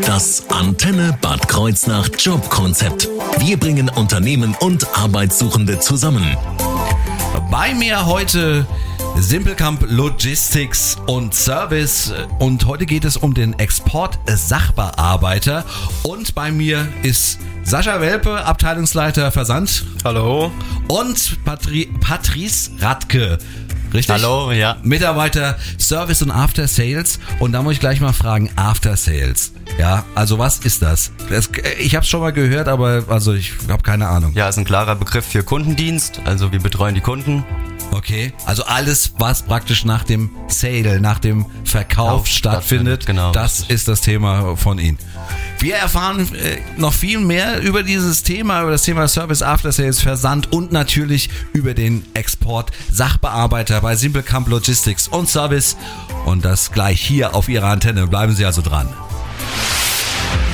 Das Antenne Bad Kreuznach Jobkonzept. Wir bringen Unternehmen und Arbeitssuchende zusammen. Bei mir heute Simplecamp Logistics und Service und heute geht es um den Export-Sachbearbeiter und bei mir ist Sascha Welpe, Abteilungsleiter Versand. Hallo. Und Patri Patrice Radke. Richtig? Hallo, ja. Mitarbeiter Service und After Sales. Und da muss ich gleich mal fragen, After Sales. Ja, also was ist das? das ich habe es schon mal gehört, aber also ich habe keine Ahnung. Ja, ist ein klarer Begriff für Kundendienst. Also wir betreuen die Kunden. Okay, also alles, was praktisch nach dem Sale, nach dem Verkauf stattfindet, genau. das ist das Thema von Ihnen. Wir erfahren äh, noch viel mehr über dieses Thema, über das Thema Service After Sales, Versand und natürlich über den Export Sachbearbeiter bei Simplecamp Logistics und Service und das gleich hier auf Ihrer Antenne. Bleiben Sie also dran.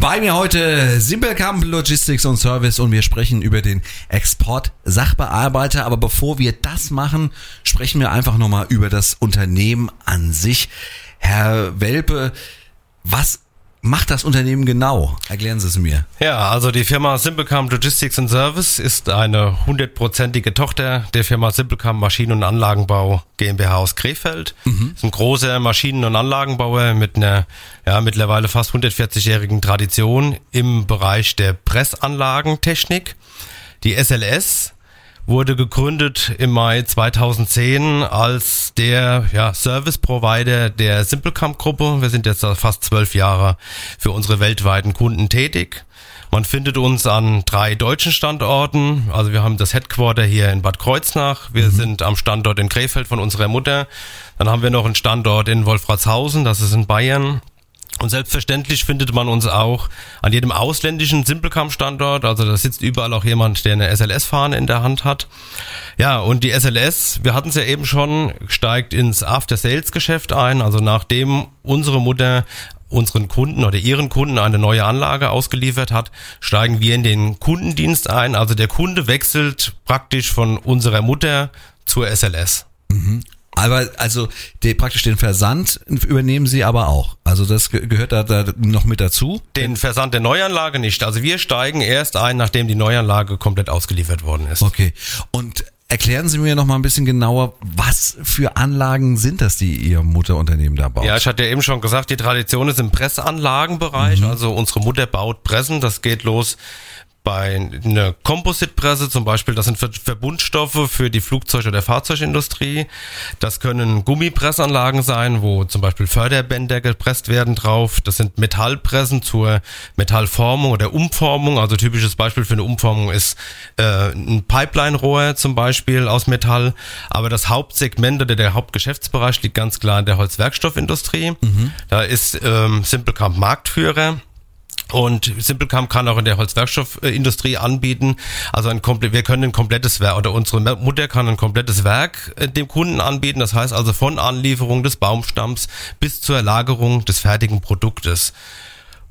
Bei mir heute Simplecamp Logistics und Service und wir sprechen über den Export Sachbearbeiter. Aber bevor wir das machen, sprechen wir einfach nochmal über das Unternehmen an sich. Herr Welpe, was macht das Unternehmen genau? Erklären Sie es mir. Ja, also die Firma Simplecam Logistics and Service ist eine hundertprozentige Tochter der Firma Simplecam Maschinen- und Anlagenbau GmbH aus Krefeld. Mhm. Ist ein großer Maschinen- und Anlagenbauer mit einer ja, mittlerweile fast 140-jährigen Tradition im Bereich der Pressanlagentechnik. Die SLS wurde gegründet im Mai 2010 als der ja, Service Provider der Simplecamp Gruppe. Wir sind jetzt fast zwölf Jahre für unsere weltweiten Kunden tätig. Man findet uns an drei deutschen Standorten. Also wir haben das Headquarter hier in Bad Kreuznach. Wir mhm. sind am Standort in Krefeld von unserer Mutter. Dann haben wir noch einen Standort in Wolfratshausen, das ist in Bayern. Und selbstverständlich findet man uns auch an jedem ausländischen Simplecam-Standort. Also da sitzt überall auch jemand, der eine SLS-Fahne in der Hand hat. Ja, und die SLS, wir hatten es ja eben schon, steigt ins After-Sales-Geschäft ein. Also nachdem unsere Mutter unseren Kunden oder ihren Kunden eine neue Anlage ausgeliefert hat, steigen wir in den Kundendienst ein. Also der Kunde wechselt praktisch von unserer Mutter zur SLS. Aber also die, praktisch den Versand übernehmen Sie aber auch. Also das gehört da, da noch mit dazu? Den Versand der Neuanlage nicht. Also wir steigen erst ein, nachdem die Neuanlage komplett ausgeliefert worden ist. Okay. Und Erklären Sie mir noch mal ein bisschen genauer, was für Anlagen sind das, die Ihr Mutterunternehmen da baut? Ja, ich hatte ja eben schon gesagt, die Tradition ist im Pressanlagenbereich. Mhm. Also unsere Mutter baut Pressen. Das geht los bei einer Composite-Presse zum Beispiel, das sind Verbundstoffe für die Flugzeug- oder Fahrzeugindustrie. Das können Gummipressanlagen sein, wo zum Beispiel Förderbänder gepresst werden drauf. Das sind Metallpressen zur Metallformung oder Umformung. Also typisches Beispiel für eine Umformung ist äh, ein Pipeline-Rohr zum Beispiel aus Metall. Aber das Hauptsegment oder der Hauptgeschäftsbereich liegt ganz klar in der Holzwerkstoffindustrie. Mhm. Da ist ähm, Simplecamp Marktführer. Und Simplecam kann auch in der Holzwerkstoffindustrie anbieten. Also ein komplett, wir können ein komplettes Werk oder unsere Mutter kann ein komplettes Werk äh, dem Kunden anbieten. Das heißt also von Anlieferung des Baumstamms bis zur Lagerung des fertigen Produktes.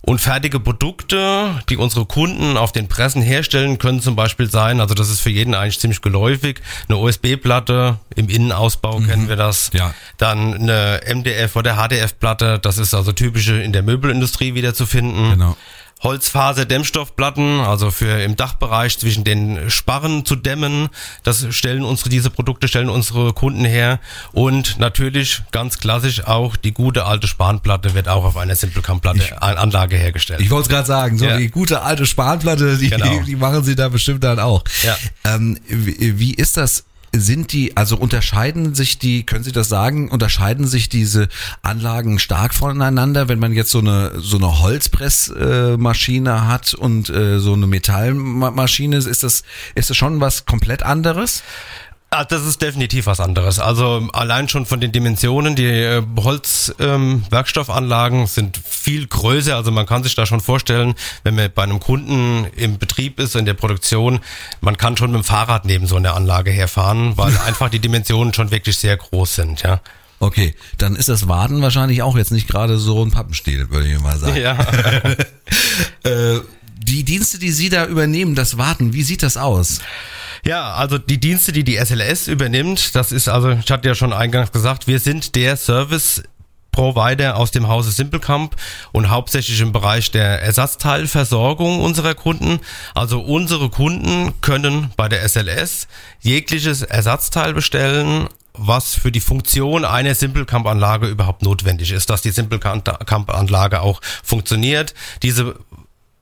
Und fertige Produkte, die unsere Kunden auf den Pressen herstellen, können zum Beispiel sein, also das ist für jeden eigentlich ziemlich geläufig, eine USB-Platte, im Innenausbau mhm. kennen wir das. Ja. Dann eine MDF oder HDF-Platte, das ist also typische in der Möbelindustrie wieder zu finden. Genau. Holzfaser-Dämmstoffplatten, also für im Dachbereich zwischen den Sparren zu dämmen. Das stellen unsere, diese Produkte stellen unsere Kunden her. Und natürlich ganz klassisch auch die gute alte Spanplatte wird auch auf einer Simplecam-Platte Anlage hergestellt. Ich wollte es gerade sagen, so ja. die gute alte Spanplatte, die, genau. die machen sie da bestimmt dann auch. Ja. Ähm, wie, wie ist das sind die, also unterscheiden sich die, können Sie das sagen, unterscheiden sich diese Anlagen stark voneinander, wenn man jetzt so eine, so eine Holzpressmaschine hat und äh, so eine Metallmaschine, ist das, ist das schon was komplett anderes? Ah, das ist definitiv was anderes. Also allein schon von den Dimensionen, die äh, Holzwerkstoffanlagen ähm, sind viel größer. Also man kann sich da schon vorstellen, wenn man bei einem Kunden im Betrieb ist, in der Produktion, man kann schon mit dem Fahrrad neben so einer Anlage herfahren, weil einfach die Dimensionen schon wirklich sehr groß sind. Ja. Okay, dann ist das Warten wahrscheinlich auch jetzt nicht gerade so ein Pappenstiel, würde ich mal sagen. Ja. äh, die Dienste, die Sie da übernehmen, das Warten, wie sieht das aus? Ja, also die Dienste, die die SLS übernimmt, das ist also, ich hatte ja schon eingangs gesagt, wir sind der Service Provider aus dem Hause Simplecamp und hauptsächlich im Bereich der Ersatzteilversorgung unserer Kunden. Also unsere Kunden können bei der SLS jegliches Ersatzteil bestellen, was für die Funktion einer Simplecamp-Anlage überhaupt notwendig ist, dass die Simplecamp-Anlage auch funktioniert. Diese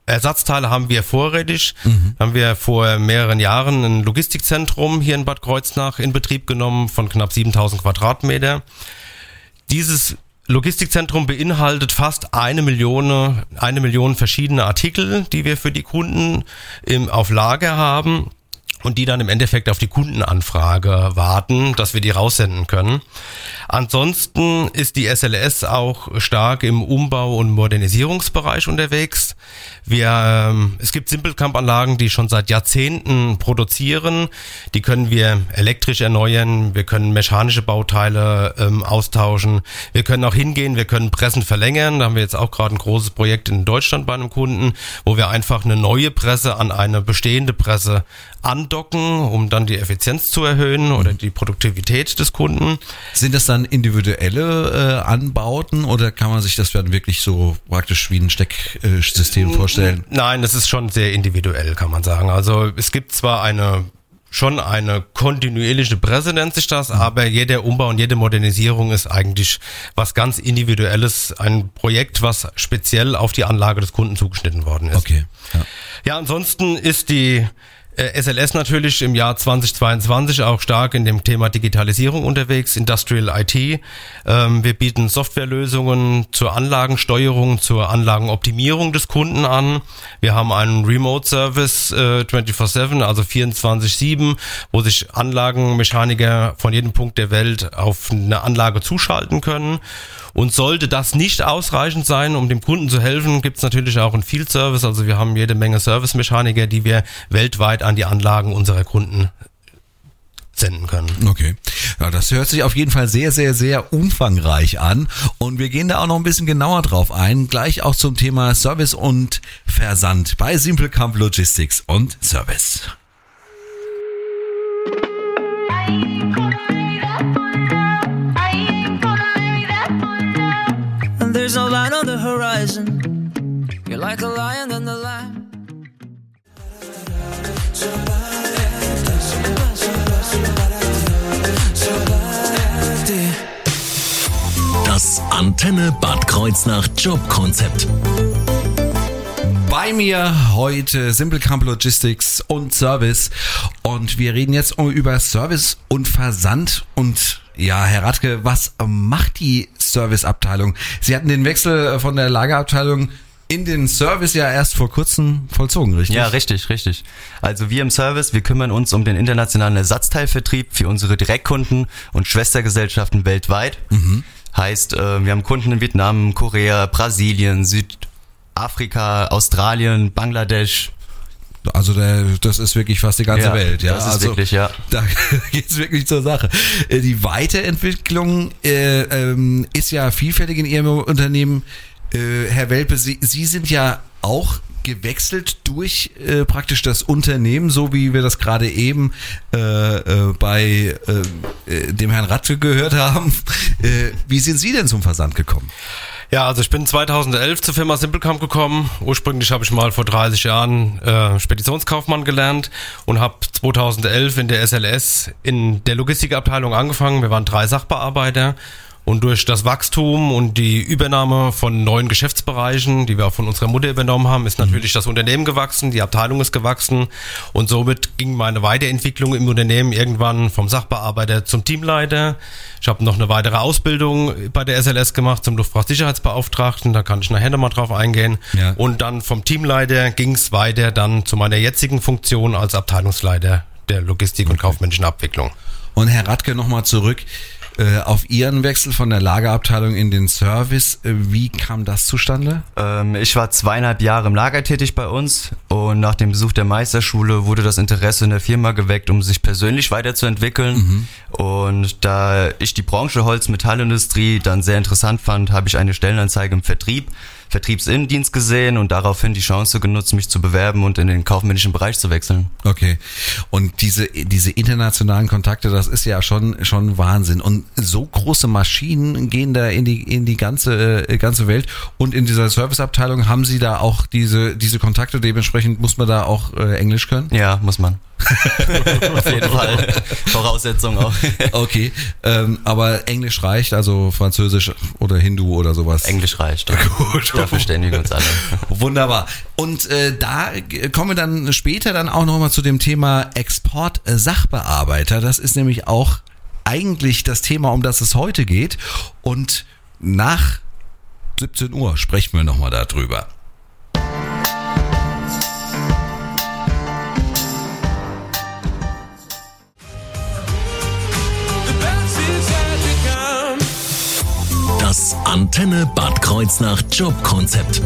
Ersatzteile haben wir vorrätig. Mhm. Haben wir vor mehreren Jahren ein Logistikzentrum hier in Bad Kreuznach in Betrieb genommen von knapp 7000 Quadratmeter. Dieses Logistikzentrum beinhaltet fast eine Million, eine Million verschiedene Artikel, die wir für die Kunden im, auf Lager haben und die dann im Endeffekt auf die Kundenanfrage warten, dass wir die raussenden können. Ansonsten ist die SLS auch stark im Umbau- und Modernisierungsbereich unterwegs. Wir, ähm, es gibt Simplecamp-Anlagen, die schon seit Jahrzehnten produzieren. Die können wir elektrisch erneuern. Wir können mechanische Bauteile ähm, austauschen. Wir können auch hingehen. Wir können Pressen verlängern. Da haben wir jetzt auch gerade ein großes Projekt in Deutschland bei einem Kunden, wo wir einfach eine neue Presse an eine bestehende Presse andocken, um dann die Effizienz zu erhöhen oder die Produktivität des Kunden. Sind das dann individuelle äh, Anbauten oder kann man sich das dann wirklich so praktisch wie ein Stecksystem vorstellen? vorstellen. Nein, das ist schon sehr individuell, kann man sagen. Also es gibt zwar eine schon eine kontinuierliche Presse nennt sich das, aber jeder Umbau und jede Modernisierung ist eigentlich was ganz Individuelles, ein Projekt, was speziell auf die Anlage des Kunden zugeschnitten worden ist. Okay. Ja, ja ansonsten ist die SLS äh, natürlich im Jahr 2022 auch stark in dem Thema Digitalisierung unterwegs, Industrial IT. Ähm, wir bieten Softwarelösungen zur Anlagensteuerung, zur Anlagenoptimierung des Kunden an. Wir haben einen Remote Service äh, 24/7, also 24/7, wo sich Anlagenmechaniker von jedem Punkt der Welt auf eine Anlage zuschalten können. Und sollte das nicht ausreichend sein, um dem Kunden zu helfen, gibt es natürlich auch einen Field Service. Also wir haben jede Menge Servicemechaniker, die wir weltweit an die Anlagen unserer Kunden senden können. Okay. Ja, das hört sich auf jeden Fall sehr, sehr, sehr umfangreich an. Und wir gehen da auch noch ein bisschen genauer drauf ein. Gleich auch zum Thema Service und Versand bei Simple Camp Logistics und Service. There's no line on the horizon. You're like a lion in the lamb. Das Antenne Bad Kreuznach Jobkonzept. Bei mir heute Simple Camp Logistics und Service und wir reden jetzt über Service und Versand und ja, Herr Radke, was macht die Serviceabteilung? Sie hatten den Wechsel von der Lagerabteilung in den Service ja erst vor kurzem vollzogen, richtig? Ja, richtig, richtig. Also wir im Service, wir kümmern uns um den internationalen Ersatzteilvertrieb für unsere Direktkunden und Schwestergesellschaften weltweit. Mhm. Heißt, äh, wir haben Kunden in Vietnam, Korea, Brasilien, Südafrika, Australien, Bangladesch, also der, das ist wirklich fast die ganze ja, Welt. Ja, das ist also, wirklich, ja. Da geht's wirklich zur Sache. Äh, die Weiterentwicklung äh, ähm, ist ja vielfältig in Ihrem Unternehmen. Äh, Herr Welpe, Sie, Sie sind ja auch gewechselt durch äh, praktisch das Unternehmen, so wie wir das gerade eben äh, äh, bei äh, äh dem Herrn Ratke gehört haben. Äh, wie sind Sie denn zum Versand gekommen? Ja, also ich bin 2011 zur Firma Simplecamp gekommen. Ursprünglich habe ich mal vor 30 Jahren äh, Speditionskaufmann gelernt und habe 2011 in der SLS in der Logistikabteilung angefangen. Wir waren drei Sachbearbeiter und durch das Wachstum und die Übernahme von neuen Geschäftsbereichen, die wir auch von unserer Mutter übernommen haben, ist natürlich das Unternehmen gewachsen, die Abteilung ist gewachsen und somit ging meine Weiterentwicklung im Unternehmen irgendwann vom Sachbearbeiter zum Teamleiter. Ich habe noch eine weitere Ausbildung bei der SLS gemacht zum Luftfahrtsicherheitsbeauftragten, da kann ich nachher nochmal drauf eingehen. Ja. Und dann vom Teamleiter ging es weiter dann zu meiner jetzigen Funktion als Abteilungsleiter der Logistik und kaufmännischen Abwicklung. Und Herr Radke, nochmal zurück äh, auf Ihren Wechsel von der Lagerabteilung in den Service. Äh, wie kam das zustande? Ähm, ich war zweieinhalb Jahre im Lager tätig bei uns und nach dem Besuch der Meisterschule wurde das Interesse in der Firma geweckt, um sich persönlich weiterzuentwickeln. Und da ich die Branche Holz-Metallindustrie dann sehr interessant fand, habe ich eine Stellenanzeige im Vertrieb, Vertriebsinnendienst gesehen und daraufhin die Chance genutzt, mich zu bewerben und in den kaufmännischen Bereich zu wechseln. Okay. Und diese, diese internationalen Kontakte, das ist ja schon, schon Wahnsinn. Und so große Maschinen gehen da in die, in die ganze, äh, ganze Welt. Und in dieser Serviceabteilung haben Sie da auch diese, diese Kontakte. Dementsprechend muss man da auch äh, Englisch können. Ja, muss man. Auf jeden Fall. Voraussetzung auch. Okay. Ähm, aber Englisch reicht, also Französisch oder Hindu oder sowas. Englisch reicht. Gut. Da verständigen wir uns alle. Wunderbar. Und äh, da kommen wir dann später dann auch nochmal zu dem Thema Export-Sachbearbeiter. Das ist nämlich auch eigentlich das Thema, um das es heute geht. Und nach 17 Uhr sprechen wir nochmal darüber. Das Antenne Bad Kreuznach Jobkonzept.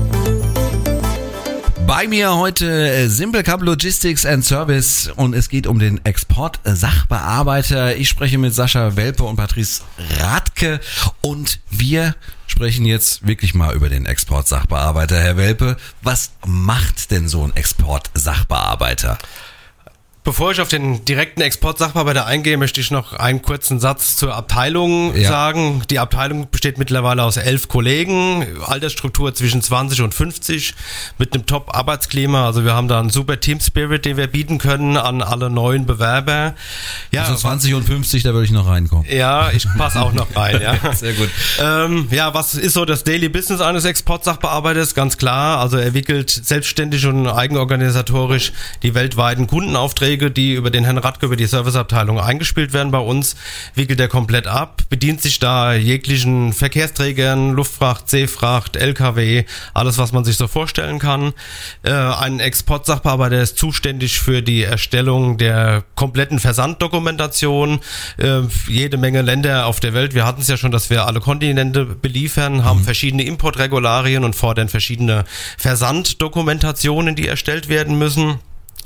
Bei mir heute äh, Simple Cup Logistics and Service und es geht um den Export-Sachbearbeiter. Ich spreche mit Sascha Welpe und Patrice Radke und wir sprechen jetzt wirklich mal über den Export-Sachbearbeiter. Herr Welpe, was macht denn so ein Export-Sachbearbeiter? Bevor ich auf den direkten Export-Sachbearbeiter eingehe, möchte ich noch einen kurzen Satz zur Abteilung Ja. sagen. Die Abteilung besteht mittlerweile aus elf Kollegen, Altersstruktur zwischen 20 und 50, mit einem Top-Arbeitsklima. Also wir haben da einen super Team-Spirit, den wir bieten können an alle neuen Bewerber. Ja, Also 20 und 50, da würde ich noch reinkommen. ja, ich passe auch noch rein, ja. Sehr gut. Ähm, ja, was ist so das Daily Business eines Exportsachbearbeiters? Ganz klar. Also er wickelt selbstständig und eigenorganisatorisch die weltweiten Kundenaufträge, die über den Herrn Radke, über die Serviceabteilung eingespielt werden bei uns, wickelt er komplett ab, bedient sich da jeglichen Verkehrsträgern, Luftfracht, Seefracht, LKW, alles, was man sich so vorstellen kann. Äh, ein Exportsachbearbeiter ist zuständig für die Erstellung der kompletten Versanddokumentation. Äh, jede Menge Länder auf der Welt. Wir hatten es ja schon, dass wir alle Kontinente beliefern, haben verschiedene Importregularien und fordern verschiedene Versanddokumentationen, die erstellt werden müssen.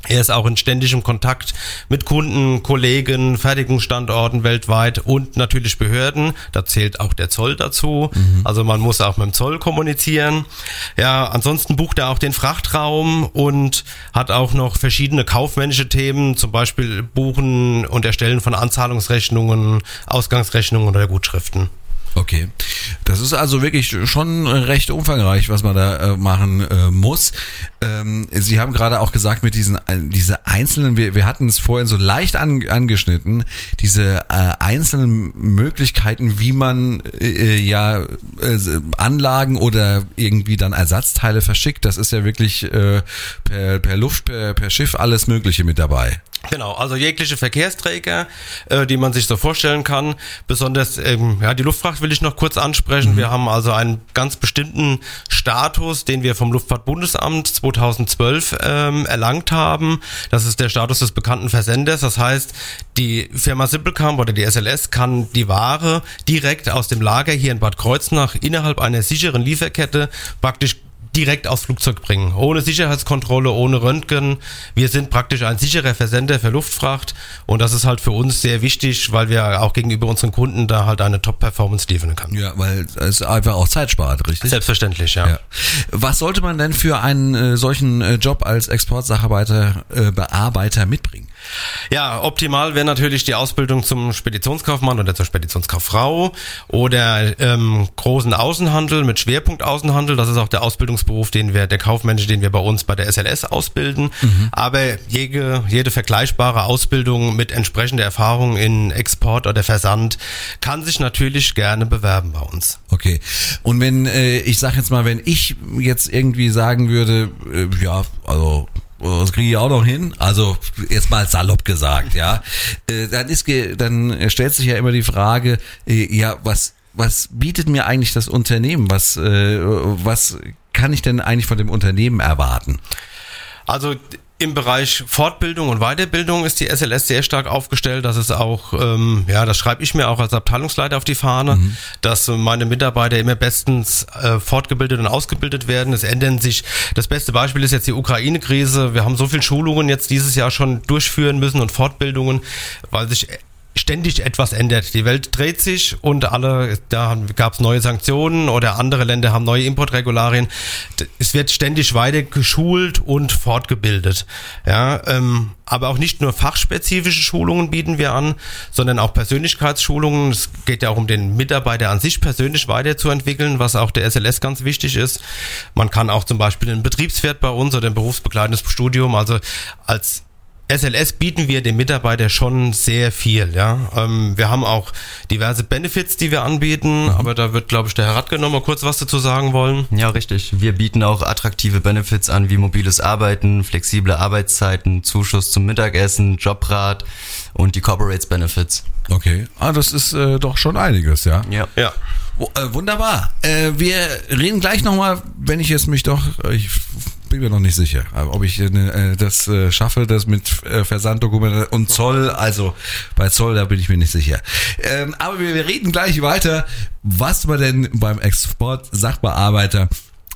Er ist auch in ständigem Kontakt mit Kunden, Kollegen, Fertigungsstandorten weltweit und natürlich Behörden. Da zählt auch der Zoll dazu. Also man muss auch mit dem Zoll kommunizieren. Ja, ansonsten bucht er auch den Frachtraum und hat auch noch verschiedene kaufmännische Themen, zum Beispiel Buchen und Erstellen von Anzahlungsrechnungen, Ausgangsrechnungen oder Gutschriften. Okay. Das ist also wirklich schon recht umfangreich, was man da äh, machen äh, muss. Ähm, Sie haben gerade auch gesagt, mit diesen äh, diese einzelnen, wir, wir hatten es vorhin so leicht an, angeschnitten, diese äh, einzelnen Möglichkeiten, wie man äh, ja äh, Anlagen oder irgendwie dann Ersatzteile verschickt. Das ist ja wirklich äh, per, per Luft, per, per Schiff alles Mögliche mit dabei. Genau, also jegliche Verkehrsträger, äh, die man sich so vorstellen kann. Besonders ähm, ja, die Luftfracht will ich noch kurz ansprechen. Wir haben also einen ganz bestimmten Status, den wir vom Luftfahrtbundesamt 2012 ähm, erlangt haben. Das ist der Status des bekannten Versenders. Das heißt, die Firma Simplecamp oder die SLS kann die Ware direkt aus dem Lager hier in Bad Kreuznach innerhalb einer sicheren Lieferkette praktisch direkt aufs Flugzeug bringen. Ohne Sicherheitskontrolle, ohne Röntgen. Wir sind praktisch ein sicherer Versender für Luftfracht und das ist halt für uns sehr wichtig, weil wir auch gegenüber unseren Kunden da halt eine Top-Performance liefern können. Ja, weil es einfach auch Zeit spart, richtig? Selbstverständlich, ja. Ja. Was sollte man denn für einen äh, solchen äh, Job als Exportsacharbeiter, äh, Bearbeiter mitbringen? Ja, optimal wäre natürlich die Ausbildung zum Speditionskaufmann oder zur Speditionskauffrau oder ähm, großen Außenhandel mit Schwerpunkt Außenhandel. Das ist auch der Ausbildungsberuf, den wir, der kaufmännische, den wir bei uns bei der SLS ausbilden. Aber jede, jede vergleichbare Ausbildung mit entsprechender Erfahrung in Export oder Versand kann sich natürlich gerne bewerben bei uns. Okay. Und wenn, äh, ich sag jetzt mal, wenn ich jetzt irgendwie sagen würde, äh, ja, also das kriege ich auch noch hin. Also jetzt mal salopp gesagt, ja. Äh, dann ist, dann stellt sich ja immer die Frage, äh, ja, was was bietet mir eigentlich das Unternehmen? Was äh, was kann ich denn eigentlich von dem Unternehmen erwarten? Also Im Bereich Fortbildung und Weiterbildung ist die SLS sehr stark aufgestellt. Das ist auch, ähm, ja, das schreibe ich mir auch als Abteilungsleiter auf die Fahne, mhm. dass meine Mitarbeiter immer bestens äh, fortgebildet und ausgebildet werden. Es ändern sich. Das beste Beispiel ist jetzt die Ukraine-Krise. Wir haben so viel Schulungen jetzt dieses Jahr schon durchführen müssen und Fortbildungen, weil sich ständig etwas ändert. Die Welt dreht sich und alle, da gab es neue Sanktionen oder andere Länder haben neue Importregularien. Es wird ständig weiter geschult und fortgebildet. Ja, ähm, aber auch nicht nur fachspezifische Schulungen bieten wir an, sondern auch Persönlichkeitsschulungen. Es geht ja auch um den Mitarbeiter an sich persönlich weiterzuentwickeln, was auch der SLS ganz wichtig ist. Man kann auch zum Beispiel ein Betriebswert bei uns oder ein berufsbegleitendes Studium, also als SLS bieten wir dem Mitarbeiter schon sehr viel. Ja, ähm, wir haben auch diverse Benefits, die wir anbieten, mhm. aber da wird, glaube ich, der Herr Radke noch mal kurz was dazu sagen wollen. Ja, richtig. Wir bieten auch attraktive Benefits an, wie mobiles Arbeiten, flexible Arbeitszeiten, Zuschuss zum Mittagessen, Jobrat und die Corporates Benefits. Okay, ah, das ist äh, doch schon einiges, ja. Ja. Ja. Äh, wunderbar. Äh, wir reden gleich nochmal, wenn ich jetzt mich doch, ich bin mir noch nicht sicher, ob ich äh, das äh, schaffe, das mit äh, Versanddokumente und Zoll, also bei Zoll, da bin ich mir nicht sicher. Ähm, aber wir, reden gleich weiter, was man denn beim Export Sachbearbeiter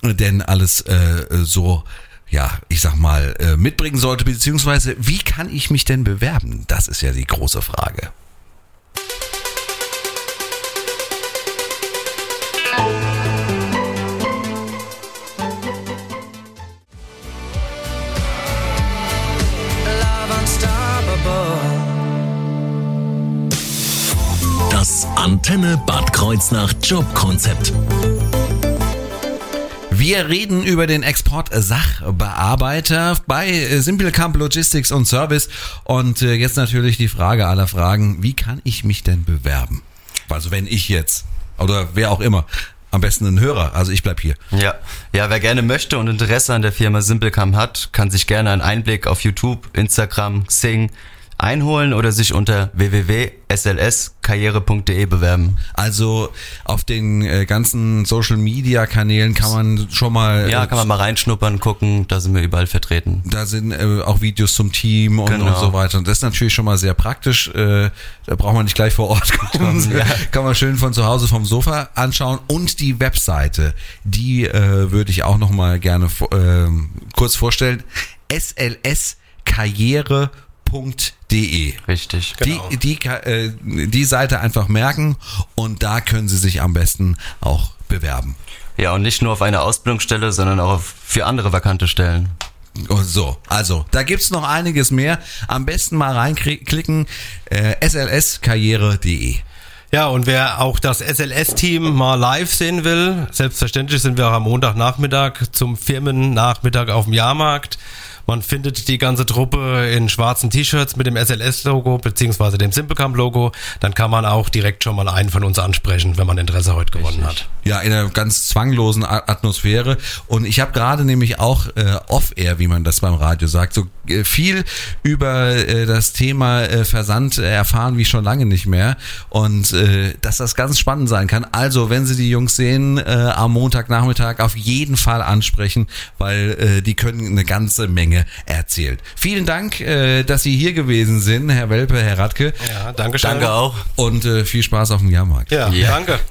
denn alles äh, so ja, ich sag mal, äh, mitbringen sollte, beziehungsweise wie kann ich mich denn bewerben? Das ist ja die große Frage. Antenne Bad Kreuznach Jobkonzept. Wir reden über den Export Sachbearbeiter bei Simplecamp Logistics und Service und äh, jetzt natürlich die Frage aller Fragen, wie kann ich mich denn bewerben? Also wenn ich jetzt oder wer auch immer am besten ein Hörer. Also ich bleib hier. Ja, ja, wer gerne möchte und Interesse an der Firma Simplecam hat, kann sich gerne einen Einblick auf YouTube, Instagram, Xing einholen oder sich unter www.slskarriere.de bewerben. Also auf den äh, ganzen Social Media Kanälen kann man schon mal Ja, äh, kann man mal reinschnuppern, gucken, da sind wir überall vertreten. Da sind äh, auch Videos zum Team und, genau. und so weiter und das ist natürlich schon mal sehr praktisch. Äh, da braucht man nicht gleich vor Ort kommen. ja. Kann man schön von zu Hause vom Sofa anschauen und die Webseite, die äh, würde ich auch noch mal gerne äh, kurz vorstellen. SLS Karriere www.de. Richtig. Genau. Die, die, äh, die Seite einfach merken und da können Sie sich am besten auch bewerben. Ja, und nicht nur auf eine Ausbildungsstelle, sondern auch für andere vakante Stellen. So, also, da gibt's noch einiges mehr. Am besten mal reinklicken, äh, slskarriere.de. Ja, und wer auch das SLS-Team mal live sehen will, selbstverständlich sind wir auch am Montagnachmittag zum Firmennachmittag auf dem Jahrmarkt. Man findet die ganze Truppe in schwarzen T-Shirts mit dem SLS-Logo beziehungsweise dem Simplecamp-Logo. Dann kann man auch direkt schon mal einen von uns ansprechen, wenn man Interesse heute gewonnen Richtig. hat. Ja, in einer ganz zwanglosen Atmosphäre. Und ich habe gerade nämlich auch äh, off-air, wie man das beim Radio sagt, so äh, viel über äh, das Thema äh, Versand erfahren wie schon lange nicht mehr. Und äh, dass das ganz spannend sein kann. Also, wenn Sie die Jungs sehen, äh, am Montagnachmittag auf jeden Fall ansprechen, weil die können eine ganze Menge erzählt. Vielen Dank, äh, dass Sie hier gewesen sind, Herr Welpe, Herr Radke. Ja, danke schön. Danke auch. Und äh, viel Spaß auf dem Jahrmarkt. Ja, ja. danke.